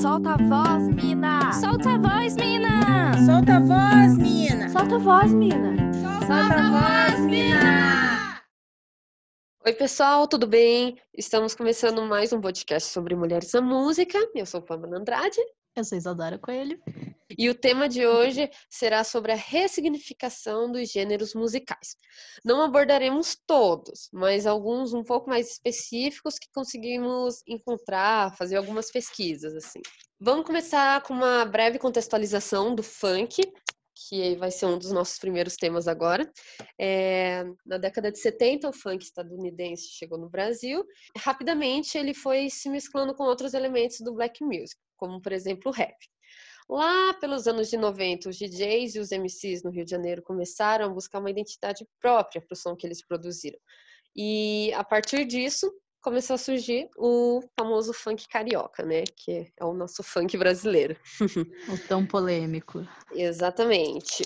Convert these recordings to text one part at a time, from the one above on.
Solta a voz, mina! Solta a voz, mina! Solta a voz, mina! Solta a voz, mina! Solta a voz, mina! Oi, pessoal, tudo bem? Estamos começando mais um podcast sobre mulheres na música. Eu sou Pamela Andrade. Eu sou Isadora Coelho. E o tema de hoje será sobre a ressignificação dos gêneros musicais. Não abordaremos todos, mas alguns um pouco mais específicos que conseguimos encontrar, fazer algumas pesquisas assim. Vamos começar com uma breve contextualização do funk, que vai ser um dos nossos primeiros temas agora. É, na década de 70, o funk estadunidense chegou no Brasil. Rapidamente, ele foi se mesclando com outros elementos do black music, como, por exemplo, o rap. Lá pelos anos de 90, os DJs e os MCs no Rio de Janeiro começaram a buscar uma identidade própria para o som que eles produziram. E a partir disso, começou a surgir o famoso funk carioca, né? Que é o nosso funk brasileiro. O tão polêmico. Exatamente.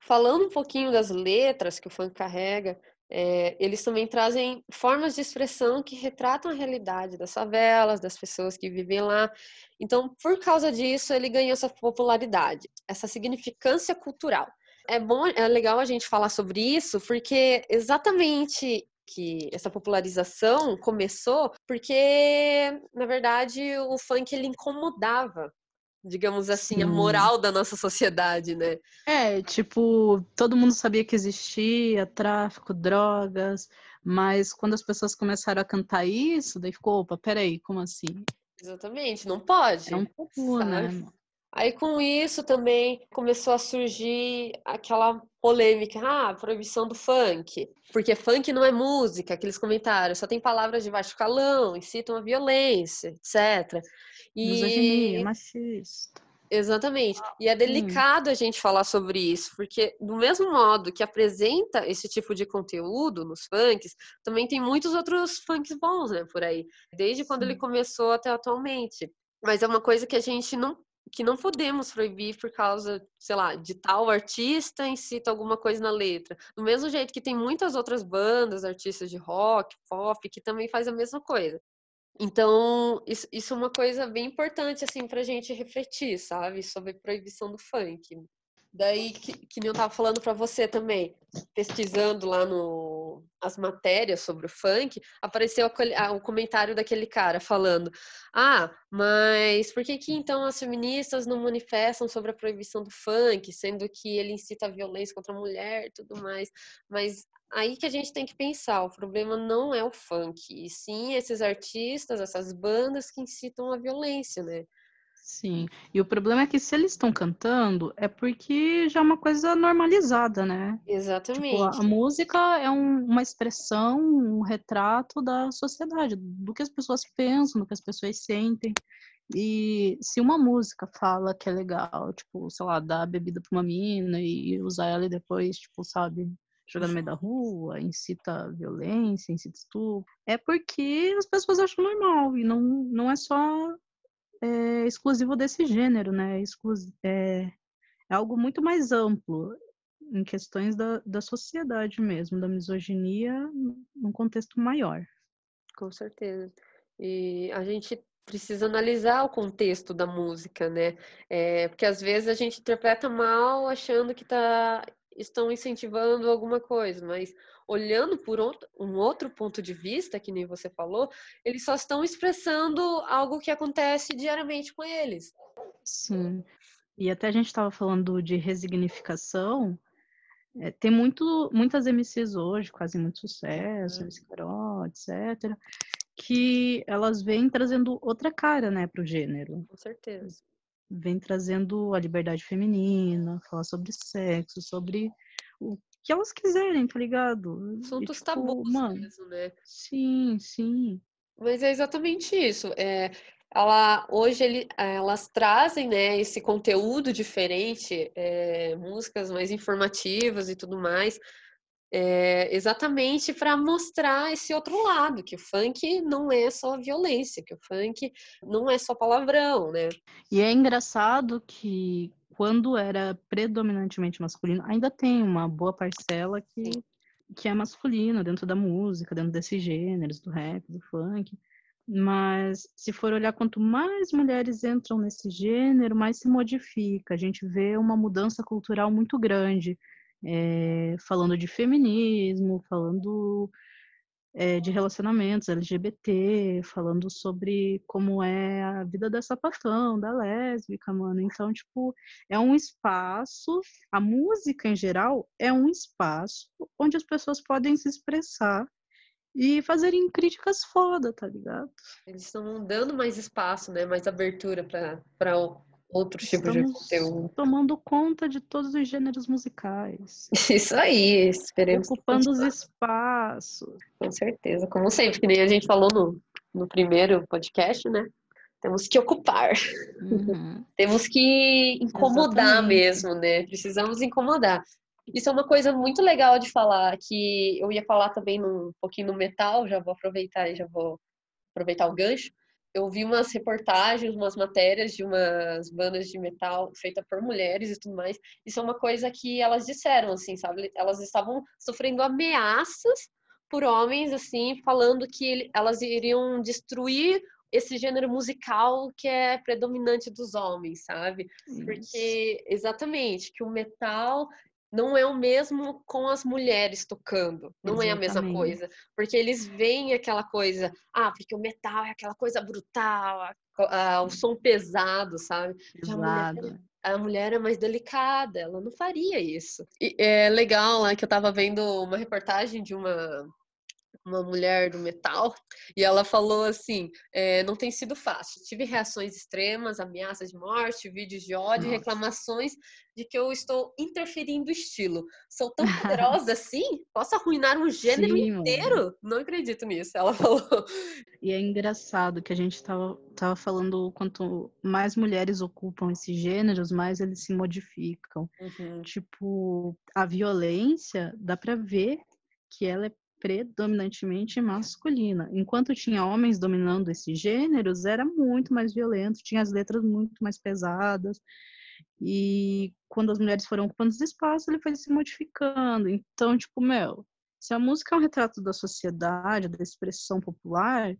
Falando um pouquinho das letras que o funk carrega, é, eles também trazem formas de expressão que retratam a realidade das favelas, das pessoas que vivem lá. Então, por causa disso, ele ganhou essa popularidade, essa significância cultural. É bom, é legal a gente falar sobre isso, porque exatamente que essa popularização começou porque, na verdade, o funk ele incomodava digamos assim, Sim. a moral da nossa sociedade, né? É, tipo, todo mundo sabia que existia tráfico, drogas, mas quando as pessoas começaram a cantar isso, daí ficou, opa, peraí, como assim? Exatamente, não pode. É um tabu, né? Aí com isso também começou a surgir aquela polêmica, ah, proibição do funk, porque funk não é música, aqueles comentários, só tem palavras de baixo calão, incitam a violência, etc. E... Misoginia, machista. Exatamente. E é delicado hum. a gente falar sobre isso, porque do mesmo modo que apresenta esse tipo de conteúdo nos funks, também tem muitos outros funks bons, né, por aí, desde quando Sim. ele começou até atualmente. Mas é uma coisa que a gente não que não podemos proibir por causa, sei lá, de tal artista incita alguma coisa na letra. Do mesmo jeito que tem muitas outras bandas, artistas de rock, pop, que também faz a mesma coisa. Então, isso, isso é uma coisa bem importante, assim, pra gente refletir, sabe? Sobre proibição do funk. Daí, que, que eu tava falando para você também, pesquisando lá no as matérias sobre o funk, apareceu o comentário daquele cara falando: "Ah, mas por que que então as feministas não manifestam sobre a proibição do funk, sendo que ele incita a violência contra a mulher e tudo mais?" Mas aí que a gente tem que pensar, o problema não é o funk, e sim esses artistas, essas bandas que incitam a violência, né? Sim, e o problema é que se eles estão cantando, é porque já é uma coisa normalizada, né? Exatamente. Tipo, a, a música é um, uma expressão, um retrato da sociedade, do que as pessoas pensam, do que as pessoas sentem. E se uma música fala que é legal, tipo, sei lá, dar bebida pra uma mina e usar ela e depois, tipo, sabe, jogar no meio da rua, incita violência, incita estupro, é porque as pessoas acham normal e não, não é só é, exclusivo desse gênero, né? É, é, algo muito mais amplo em questões da, da sociedade mesmo, da misoginia num contexto maior. Com certeza. E a gente precisa analisar o contexto da música, né? É, porque às vezes a gente interpreta mal achando que tá, estão incentivando alguma coisa, mas olhando por um outro ponto de vista, que nem você falou, eles só estão expressando algo que acontece diariamente com eles. Sim. E até a gente estava falando de resignificação. É, tem muito, muitas MCs hoje, quase muito sucesso, MC Carol, etc., que elas vêm trazendo outra cara, né, para o gênero. Com certeza. Vem trazendo a liberdade feminina, falar sobre sexo, sobre o que elas quiserem, tá ligado? Assuntos tipo, tabus mano, mesmo, né? Sim, sim. Mas é exatamente isso. É, ela, hoje ele, elas trazem né, esse conteúdo diferente, é, músicas mais informativas e tudo mais, é, exatamente para mostrar esse outro lado, que o funk não é só violência, que o funk não é só palavrão, né? E é engraçado que quando era predominantemente masculino, ainda tem uma boa parcela que, que é masculino dentro da música, dentro desses gêneros, do rap, do funk. Mas se for olhar quanto mais mulheres entram nesse gênero, mais se modifica. A gente vê uma mudança cultural muito grande, é, falando de feminismo, falando é, de relacionamentos LGBT, falando sobre como é a vida da sapatão, da lésbica, mano. Então, tipo, é um espaço, a música em geral é um espaço onde as pessoas podem se expressar e fazerem críticas foda, tá ligado? Eles estão dando mais espaço, né? Mais abertura para outros tipos de conteúdo. tomando conta de todos os gêneros musicais. Isso aí, esperemos. Ocupando os espaços. Com certeza, como sempre, que nem a gente falou no, no primeiro podcast, né? Temos que ocupar. Uhum. Temos que incomodar Exatamente. mesmo, né? Precisamos incomodar. Isso é uma coisa muito legal de falar, que eu ia falar também num, um pouquinho no metal, já vou aproveitar e já vou aproveitar o gancho. Eu vi umas reportagens, umas matérias de umas bandas de metal feita por mulheres e tudo mais. Isso é uma coisa que elas disseram, assim, sabe? Elas estavam sofrendo ameaças por homens, assim, falando que elas iriam destruir esse gênero musical que é predominante dos homens, sabe? Porque, exatamente, que o metal não é o mesmo com as mulheres tocando. Não Exatamente. é a mesma coisa. Porque eles veem aquela coisa, ah, porque o metal é aquela coisa brutal, a, a, o som pesado, sabe? Pesado. A mulher é mais delicada, ela não faria isso. E é legal lá que eu tava vendo uma reportagem de uma uma mulher do metal, e ela falou assim: é, não tem sido fácil. Tive reações extremas, ameaças de morte, vídeos de ódio, Nossa. reclamações de que eu estou interferindo o estilo. Sou tão poderosa assim? Posso arruinar um gênero Sim, inteiro? Mano. Não acredito nisso, ela falou. E é engraçado que a gente tava, tava falando quanto mais mulheres ocupam esses gêneros, mais eles se modificam. Uhum. Tipo, a violência, dá pra ver que ela é predominantemente masculina. Enquanto tinha homens dominando esses gêneros, era muito mais violento, tinha as letras muito mais pesadas. E quando as mulheres foram ocupando os espaços, ele foi se modificando. Então, tipo, meu, se a música é um retrato da sociedade, da expressão popular,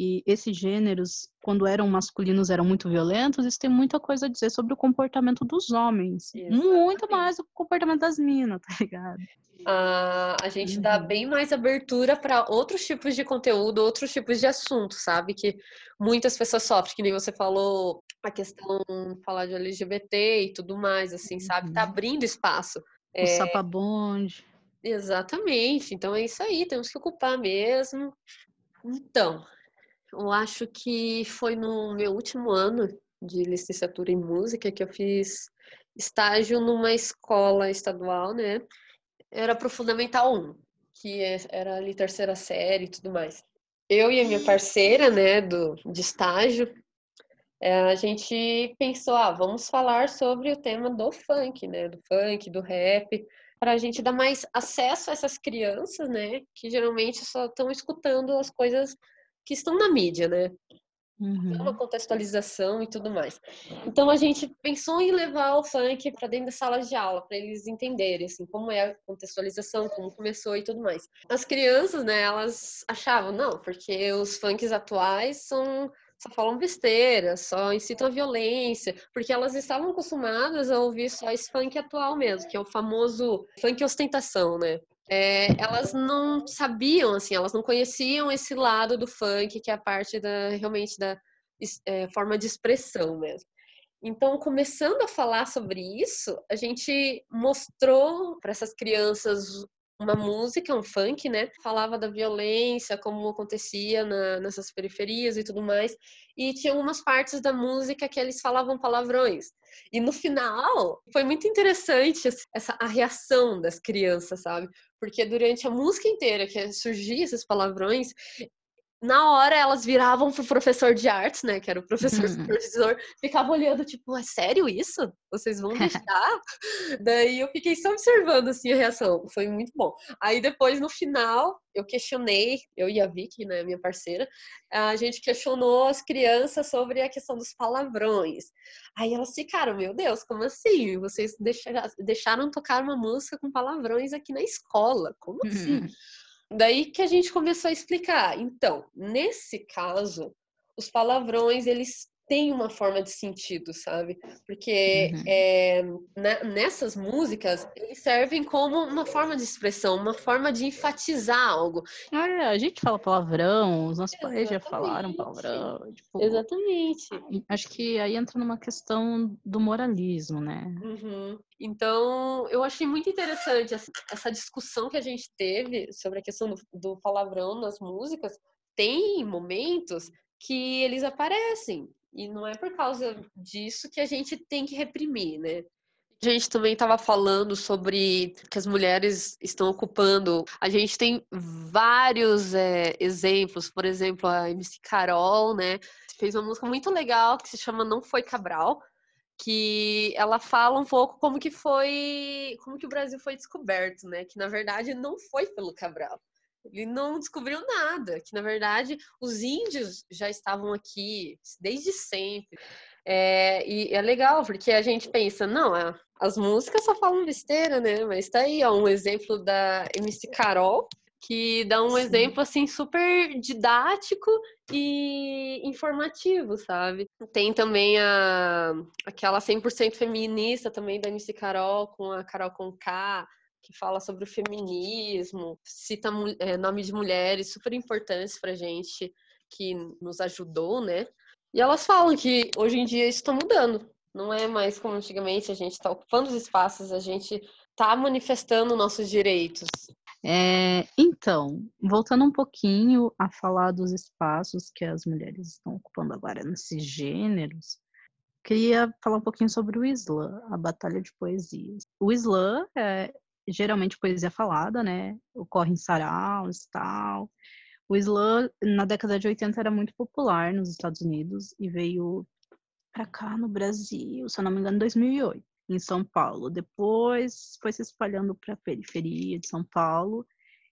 e esses gêneros, quando eram masculinos, eram muito violentos, isso tem muita coisa a dizer sobre o comportamento dos homens. Exatamente. Muito mais do que o comportamento das minas, tá ligado? Uh, a gente uhum. dá bem mais abertura para outros tipos de conteúdo, outros tipos de assunto, sabe? Que muitas pessoas sofrem, que nem você falou, a questão falar de LGBT e tudo mais, assim, sabe? Tá uhum. abrindo espaço. O é... sapabonde. Exatamente. Então é isso aí, temos que ocupar mesmo. Então, eu acho que foi no meu último ano de licenciatura em música que eu fiz estágio numa escola estadual, né? Era pro Fundamental 1, que é, era ali terceira série e tudo mais. Eu e a minha parceira, né, do, de estágio, é, a gente pensou, ah, vamos falar sobre o tema do funk, né? Do funk, do rap, para a gente dar mais acesso a essas crianças, né? Que geralmente só estão escutando as coisas que estão na mídia, né? Uhum. Uma contextualização e tudo mais. Então a gente pensou em levar o funk para dentro da sala de aula, para eles entenderem assim, como é a contextualização, como começou e tudo mais. As crianças, né, elas achavam, não, porque os funks atuais são só falam besteira, só incitam a violência, porque elas estavam acostumadas a ouvir só esse funk atual mesmo, que é o famoso funk ostentação, né? É, elas não sabiam, assim, elas não conheciam esse lado do funk, que é a parte da realmente da é, forma de expressão mesmo. Então, começando a falar sobre isso, a gente mostrou para essas crianças uma música, um funk, né? Falava da violência, como acontecia na, nessas periferias e tudo mais. E tinha algumas partes da música que eles falavam palavrões. E no final, foi muito interessante essa a reação das crianças, sabe? Porque durante a música inteira que surgiam esses palavrões, na hora elas viravam pro professor de artes, né, que era o professor uhum. supervisor, ficavam olhando, tipo, é sério isso? Vocês vão deixar? Daí eu fiquei só observando, assim, a reação. Foi muito bom. Aí depois, no final, eu questionei, eu e a Vicky, né, minha parceira, a gente questionou as crianças sobre a questão dos palavrões. Aí elas ficaram, meu Deus, como assim? Vocês deixaram, deixaram tocar uma música com palavrões aqui na escola? Como assim? Uhum. Daí que a gente começou a explicar. Então, nesse caso, os palavrões, eles têm uma forma de sentido, sabe? Porque uhum. é, nessas músicas, eles servem como uma forma de expressão, uma forma de enfatizar algo. É, a gente fala palavrão, os nossos pais já falaram palavrão. Tipo, Exatamente. Acho que aí entra numa questão do moralismo, né? Uhum. Então, eu achei muito interessante essa discussão que a gente teve sobre a questão do, do palavrão nas músicas. Tem momentos que eles aparecem. E não é por causa disso que a gente tem que reprimir, né? A gente também estava falando sobre que as mulheres estão ocupando. A gente tem vários é, exemplos, por exemplo, a MC Carol, né? Fez uma música muito legal que se chama Não Foi Cabral, que ela fala um pouco como que foi, como que o Brasil foi descoberto, né? Que na verdade não foi pelo Cabral. Ele não descobriu nada, que na verdade os índios já estavam aqui desde sempre. É, e é legal, porque a gente pensa, não, as músicas só falam besteira, né? Mas tá aí, ó, um exemplo da MC Carol, que dá um Sim. exemplo assim super didático e informativo, sabe? Tem também a aquela 100% feminista também da MC Carol com a Carol com K, que fala sobre o feminismo, cita é, nome de mulheres super importantes pra gente, que nos ajudou, né? E elas falam que hoje em dia isso está mudando. Não é mais como antigamente, a gente está ocupando os espaços, a gente está manifestando nossos direitos. É, então, voltando um pouquinho a falar dos espaços que as mulheres estão ocupando agora nesses gêneros, queria falar um pouquinho sobre o Islã, a Batalha de Poesias. O Islã é, geralmente poesia falada, né? Ocorre em saraus e tal. O slam, na década de 80, era muito popular nos Estados Unidos e veio para cá no Brasil, se eu não me engano, em 2008, em São Paulo. Depois foi se espalhando para a periferia de São Paulo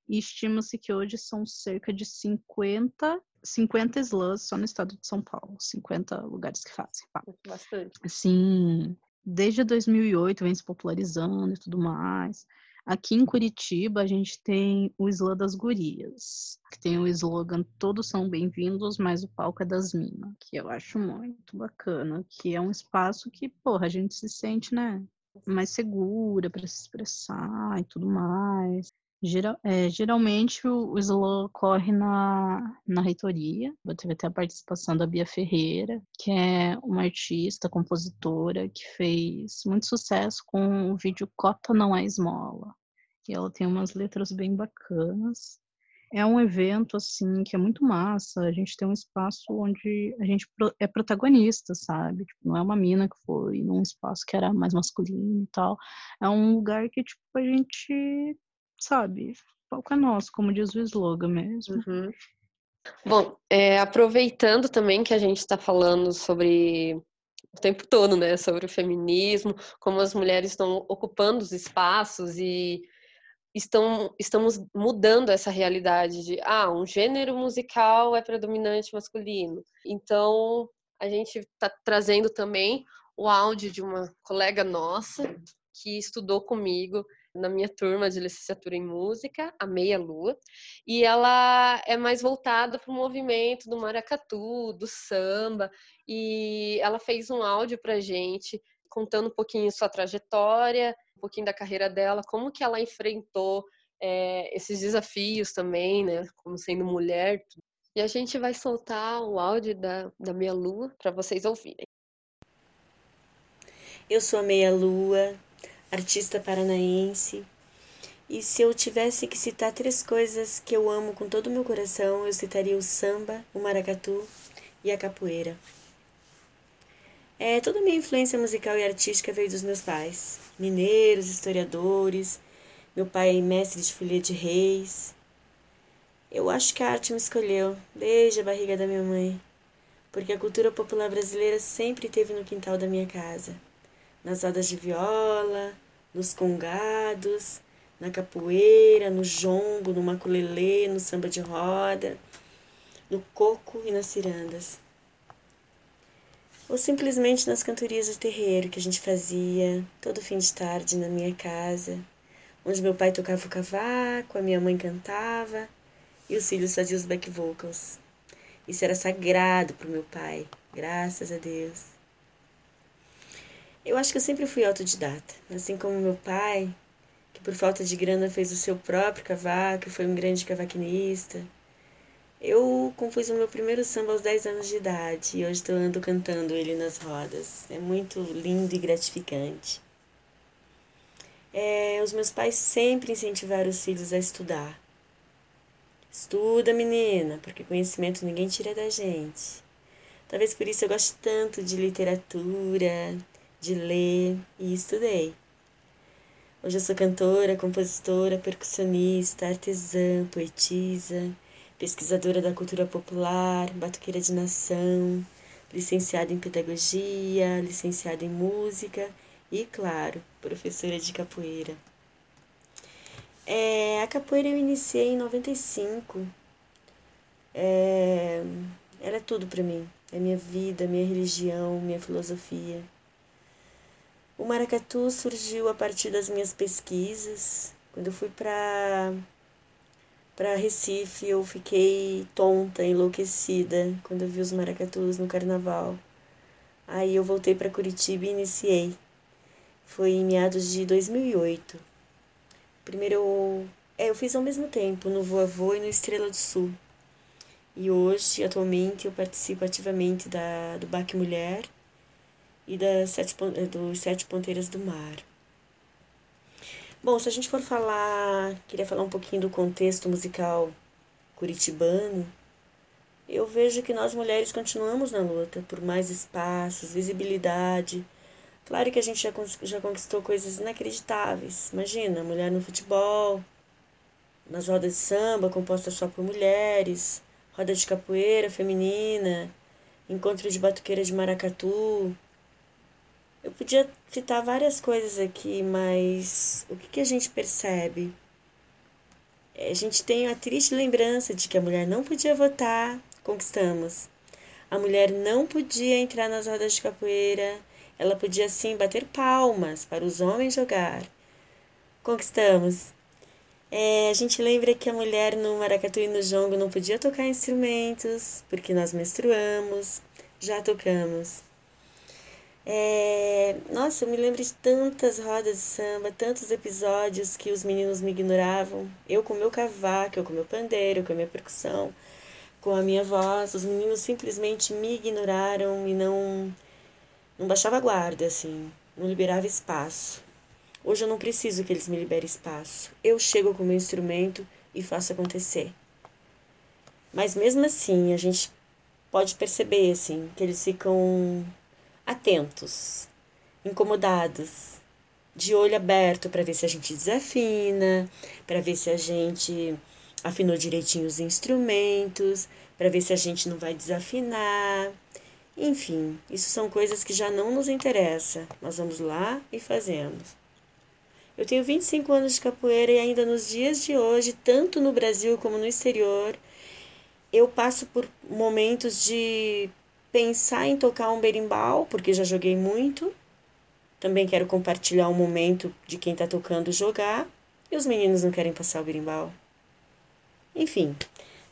e estima-se que hoje são cerca de 50, 50 slams só no estado de São Paulo, 50 lugares que fazem. Bastante. Sim, desde 2008 vem se popularizando e tudo mais. Aqui em Curitiba, a gente tem o Islã das Gurias, que tem o slogan Todos são bem-vindos, mas o palco é das minas, que eu acho muito bacana, que é um espaço que, porra, a gente se sente, né, mais segura para se expressar e tudo mais. Geral, é, geralmente o, o slow ocorre na, na reitoria. Teve até a participação da Bia Ferreira, que é uma artista, compositora, que fez muito sucesso com o vídeo Cota Não É Esmola. E ela tem umas letras bem bacanas. É um evento, assim, que é muito massa. A gente tem um espaço onde a gente é protagonista, sabe? Tipo, não é uma mina que foi num espaço que era mais masculino e tal. É um lugar que, tipo, a gente sabe? Palco é nosso, como diz o slogan mesmo. Uhum. Bom, é, aproveitando também que a gente está falando sobre o tempo todo, né, sobre o feminismo, como as mulheres estão ocupando os espaços e estão estamos mudando essa realidade de ah, um gênero musical é predominante masculino. Então, a gente está trazendo também o áudio de uma colega nossa que estudou comigo na minha turma de licenciatura em música, a Meia Lua, e ela é mais voltada para o movimento do maracatu, do samba, e ela fez um áudio para gente contando um pouquinho sua trajetória, um pouquinho da carreira dela, como que ela enfrentou é, esses desafios também, né, como sendo mulher. E a gente vai soltar o áudio da, da Meia Lua para vocês ouvirem. Eu sou a Meia Lua, artista paranaense. E se eu tivesse que citar três coisas que eu amo com todo o meu coração, eu citaria o samba, o maracatu e a capoeira. É, toda a minha influência musical e artística veio dos meus pais, mineiros, historiadores, meu pai mestre de folia de reis. Eu acho que a arte me escolheu desde a barriga da minha mãe, porque a cultura popular brasileira sempre esteve no quintal da minha casa nas rodas de viola, nos congados, na capoeira, no jongo, no maculelê, no samba de roda, no coco e nas cirandas. Ou simplesmente nas cantorias do terreiro que a gente fazia todo fim de tarde na minha casa, onde meu pai tocava o cavaco, a minha mãe cantava e os filhos faziam os back vocals. Isso era sagrado para o meu pai, graças a Deus. Eu acho que eu sempre fui autodidata, assim como meu pai, que por falta de grana fez o seu próprio cavaco, foi um grande cavaquinista. Eu compus o meu primeiro samba aos 10 anos de idade e hoje estou ando cantando ele nas rodas. É muito lindo e gratificante. É, os meus pais sempre incentivaram os filhos a estudar. Estuda, menina, porque conhecimento ninguém tira da gente. Talvez por isso eu goste tanto de literatura, de ler e estudei. Hoje eu sou cantora, compositora, percussionista, artesã, poetisa pesquisadora da cultura popular, batuqueira de nação, licenciada em pedagogia, licenciada em música e, claro, professora de capoeira. É, a capoeira eu iniciei em 95. É, era tudo para mim. É minha vida, minha religião, minha filosofia. O maracatu surgiu a partir das minhas pesquisas. Quando eu fui para para Recife, eu fiquei tonta, enlouquecida quando eu vi os maracatus no carnaval. Aí eu voltei para Curitiba e iniciei. Foi em meados de 2008. Primeiro eu, é, eu fiz ao mesmo tempo, no Voa Voa e no Estrela do Sul. E hoje, atualmente, eu participo ativamente da, do Baque Mulher e das sete, dos Sete Ponteiras do Mar. Bom, se a gente for falar, queria falar um pouquinho do contexto musical curitibano, eu vejo que nós mulheres continuamos na luta por mais espaços, visibilidade. Claro que a gente já, já conquistou coisas inacreditáveis. Imagina, mulher no futebol, nas rodas de samba compostas só por mulheres, roda de capoeira feminina, encontro de batuqueira de maracatu, eu podia citar várias coisas aqui, mas o que, que a gente percebe? A gente tem a triste lembrança de que a mulher não podia votar, conquistamos. A mulher não podia entrar nas rodas de capoeira, ela podia sim bater palmas para os homens jogar. Conquistamos. É, a gente lembra que a mulher no maracatu e no jongo não podia tocar instrumentos, porque nós menstruamos, já tocamos. É, nossa, eu me lembro de tantas rodas de samba, tantos episódios que os meninos me ignoravam. Eu com meu cavaco, eu com meu pandeiro, com a minha percussão, com a minha voz. Os meninos simplesmente me ignoraram e não, não baixava guarda, assim, não liberava espaço. Hoje eu não preciso que eles me liberem espaço. Eu chego com o meu instrumento e faço acontecer. Mas mesmo assim, a gente pode perceber, assim, que eles ficam atentos, incomodados, de olho aberto para ver se a gente desafina, para ver se a gente afinou direitinho os instrumentos, para ver se a gente não vai desafinar. Enfim, isso são coisas que já não nos interessa. Nós vamos lá e fazemos. Eu tenho 25 anos de capoeira e ainda nos dias de hoje, tanto no Brasil como no exterior, eu passo por momentos de pensar em tocar um berimbau, porque já joguei muito. Também quero compartilhar um momento de quem está tocando jogar. E os meninos não querem passar o berimbau. Enfim,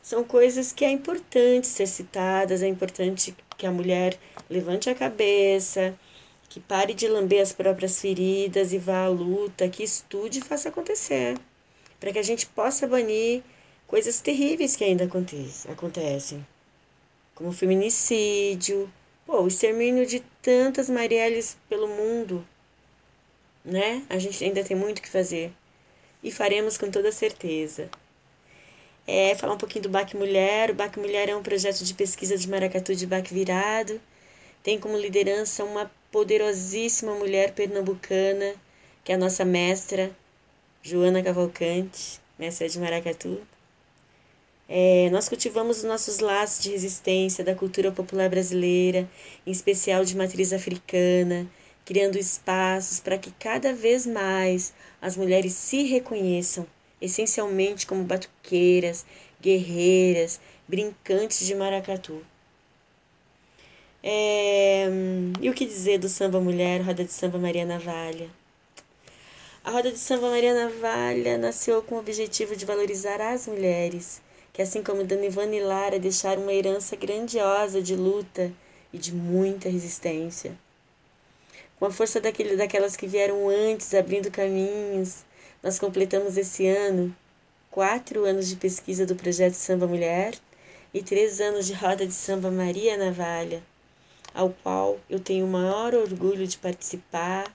são coisas que é importante ser citadas, é importante que a mulher levante a cabeça, que pare de lamber as próprias feridas e vá à luta, que estude e faça acontecer, para que a gente possa banir coisas terríveis que ainda acontecem como feminicídio, pô, o extermínio de tantas Marielles pelo mundo, né? A gente ainda tem muito que fazer e faremos com toda certeza. É, falar um pouquinho do BAC Mulher. O BAC Mulher é um projeto de pesquisa de maracatu de BAC virado. Tem como liderança uma poderosíssima mulher pernambucana, que é a nossa mestra, Joana Cavalcante, mestra de maracatu. É, nós cultivamos os nossos laços de resistência da cultura popular brasileira, em especial de matriz africana, criando espaços para que cada vez mais as mulheres se reconheçam, essencialmente como batuqueiras, guerreiras, brincantes de maracatu. É, e o que dizer do samba mulher, roda de samba Maria Navalha? A roda de samba Maria Navalha nasceu com o objetivo de valorizar as mulheres que, assim como Dona Ivana e Lara, deixaram uma herança grandiosa de luta e de muita resistência. Com a força daquele, daquelas que vieram antes, abrindo caminhos, nós completamos esse ano quatro anos de pesquisa do projeto Samba Mulher e três anos de roda de samba Maria Navalha, ao qual eu tenho o maior orgulho de participar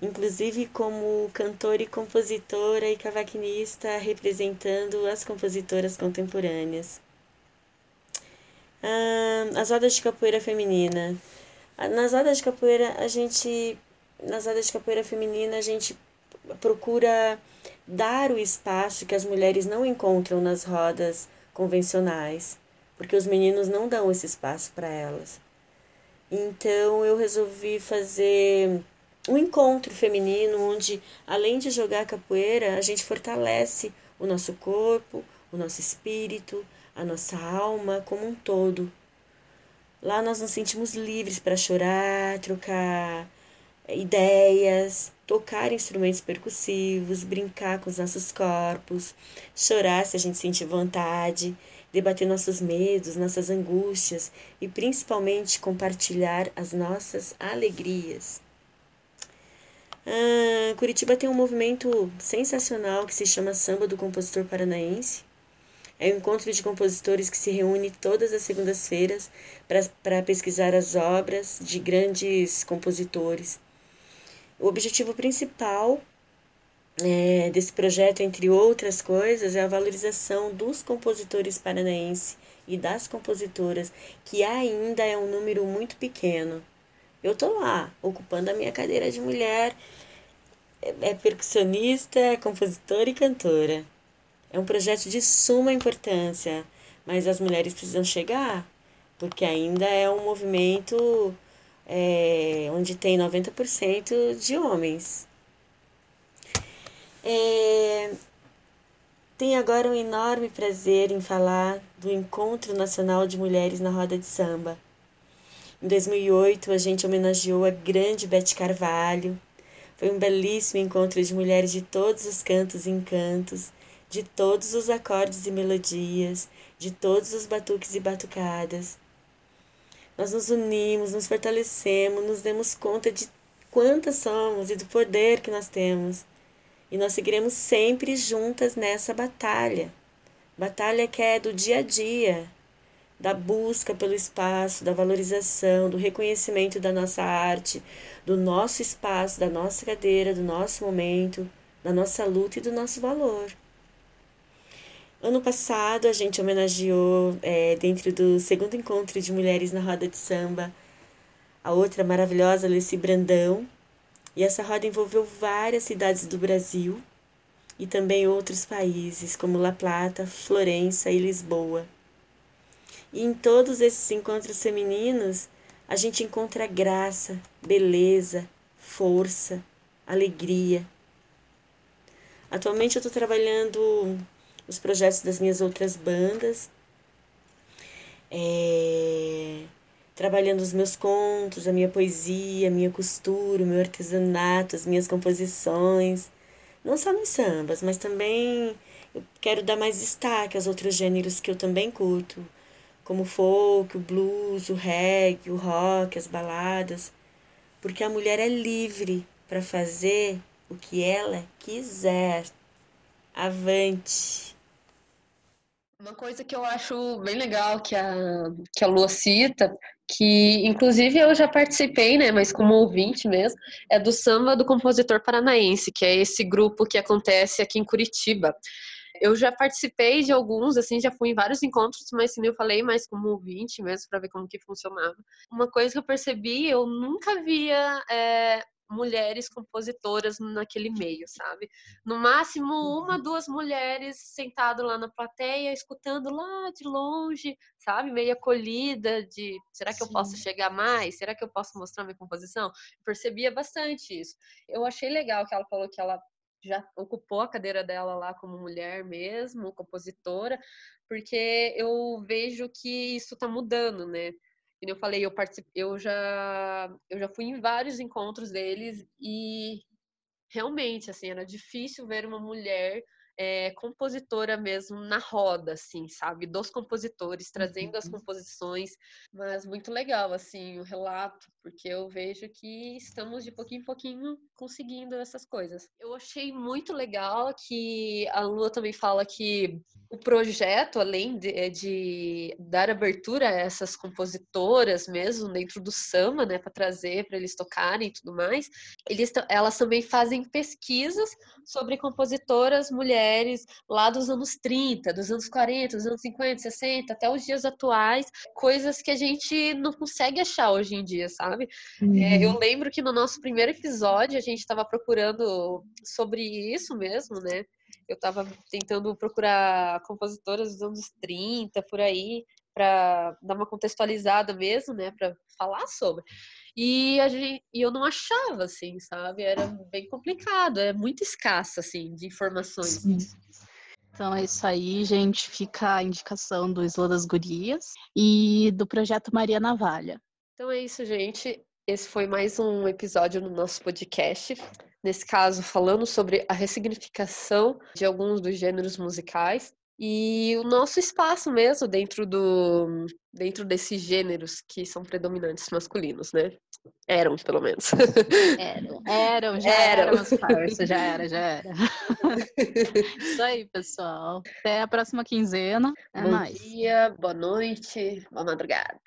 inclusive como cantora e compositora e cavaquinista representando as compositoras contemporâneas. Ah, as rodas de capoeira feminina. Nas rodas de capoeira, a gente. Nas rodas de capoeira feminina, a gente procura dar o espaço que as mulheres não encontram nas rodas convencionais, porque os meninos não dão esse espaço para elas. Então eu resolvi fazer um encontro feminino onde, além de jogar capoeira, a gente fortalece o nosso corpo, o nosso espírito, a nossa alma como um todo. Lá nós nos sentimos livres para chorar, trocar ideias, tocar instrumentos percussivos, brincar com os nossos corpos, chorar se a gente sentir vontade, debater nossos medos, nossas angústias e principalmente compartilhar as nossas alegrias. Ah, Curitiba tem um movimento sensacional que se chama Samba do Compositor Paranaense. É um encontro de compositores que se reúne todas as segundas-feiras para pesquisar as obras de grandes compositores. O objetivo principal é, desse projeto, entre outras coisas, é a valorização dos compositores paranaenses e das compositoras, que ainda é um número muito pequeno. Eu tô lá, ocupando a minha cadeira de mulher, é, é percussionista, é compositora e cantora. É um projeto de suma importância, mas as mulheres precisam chegar, porque ainda é um movimento é, onde tem 90% de homens. É, tenho agora um enorme prazer em falar do Encontro Nacional de Mulheres na Roda de Samba. Em 2008, a gente homenageou a grande Bete Carvalho. Foi um belíssimo encontro de mulheres de todos os cantos e encantos, de todos os acordes e melodias, de todos os batuques e batucadas. Nós nos unimos, nos fortalecemos, nos demos conta de quantas somos e do poder que nós temos. E nós seguiremos sempre juntas nessa batalha. Batalha que é do dia a dia, da busca pelo espaço, da valorização, do reconhecimento da nossa arte, do nosso espaço, da nossa cadeira, do nosso momento, da nossa luta e do nosso valor. Ano passado, a gente homenageou, é, dentro do segundo encontro de mulheres na roda de samba, a outra maravilhosa Lucy Brandão. E essa roda envolveu várias cidades do Brasil e também outros países, como La Plata, Florença e Lisboa. E em todos esses encontros femininos, a gente encontra graça, beleza, força, alegria. Atualmente eu estou trabalhando os projetos das minhas outras bandas, é, trabalhando os meus contos, a minha poesia, a minha costura, o meu artesanato, as minhas composições, não só nos sambas, mas também eu quero dar mais destaque aos outros gêneros que eu também curto, como o folk, o blues, o reggae, o rock, as baladas, porque a mulher é livre para fazer o que ela quiser. Avante! Uma coisa que eu acho bem legal que a, que a Lua cita, que inclusive eu já participei, né, mas como ouvinte mesmo, é do Samba do Compositor Paranaense, que é esse grupo que acontece aqui em Curitiba. Eu já participei de alguns, assim, já fui em vários encontros, mas como eu falei, mais como ouvinte mesmo, para ver como que funcionava. Uma coisa que eu percebi, eu nunca via é, mulheres compositoras naquele meio, sabe? No máximo, uma, duas mulheres sentado lá na plateia, escutando lá de longe, sabe? Meio acolhida de, será que eu posso chegar mais? Será que eu posso mostrar minha composição? Eu percebia bastante isso. Eu achei legal que ela falou que ela já ocupou a cadeira dela lá como mulher mesmo, compositora, porque eu vejo que isso está mudando, né? Como eu falei, eu participei, eu já eu já fui em vários encontros deles e realmente assim, era difícil ver uma mulher é, compositora mesmo na roda, assim, sabe? Dos compositores, trazendo as Uhum. composições, mas muito legal, assim, o relato, porque eu vejo que estamos de pouquinho em pouquinho conseguindo essas coisas. Eu achei muito legal que a Lua também fala que o projeto, além de, eh, de dar abertura a essas compositoras mesmo dentro do samba, né, para trazer para eles tocarem e tudo mais, eles, elas também fazem pesquisas sobre compositoras mulheres lá dos anos 30, dos anos 40, dos anos 50, 60, até os dias atuais, coisas que a gente não consegue achar hoje em dia, sabe? É, eu lembro que no nosso primeiro episódio a gente estava procurando sobre isso mesmo, né? Eu estava tentando procurar compositoras dos anos 30, por aí, para dar uma contextualizada mesmo, né? Para falar sobre. E, a gente, e eu não achava, assim, sabe? Era bem complicado, é muito escassa, assim, de informações. Sim. Então é isso aí, gente. Fica a indicação do Isla das Gurias e do projeto Maria Navalha. Então é isso, gente. Esse foi mais um episódio no nosso podcast. Nesse caso, falando sobre a ressignificação de alguns dos gêneros musicais e o nosso espaço mesmo dentro do dentro desses gêneros que são predominantes masculinos, né? Eram, pelo menos. Eram, eram, já Eram. parça, já era, já era. Isso aí, pessoal. Até a próxima quinzena. É Bom nóis. dia, boa noite, boa madrugada.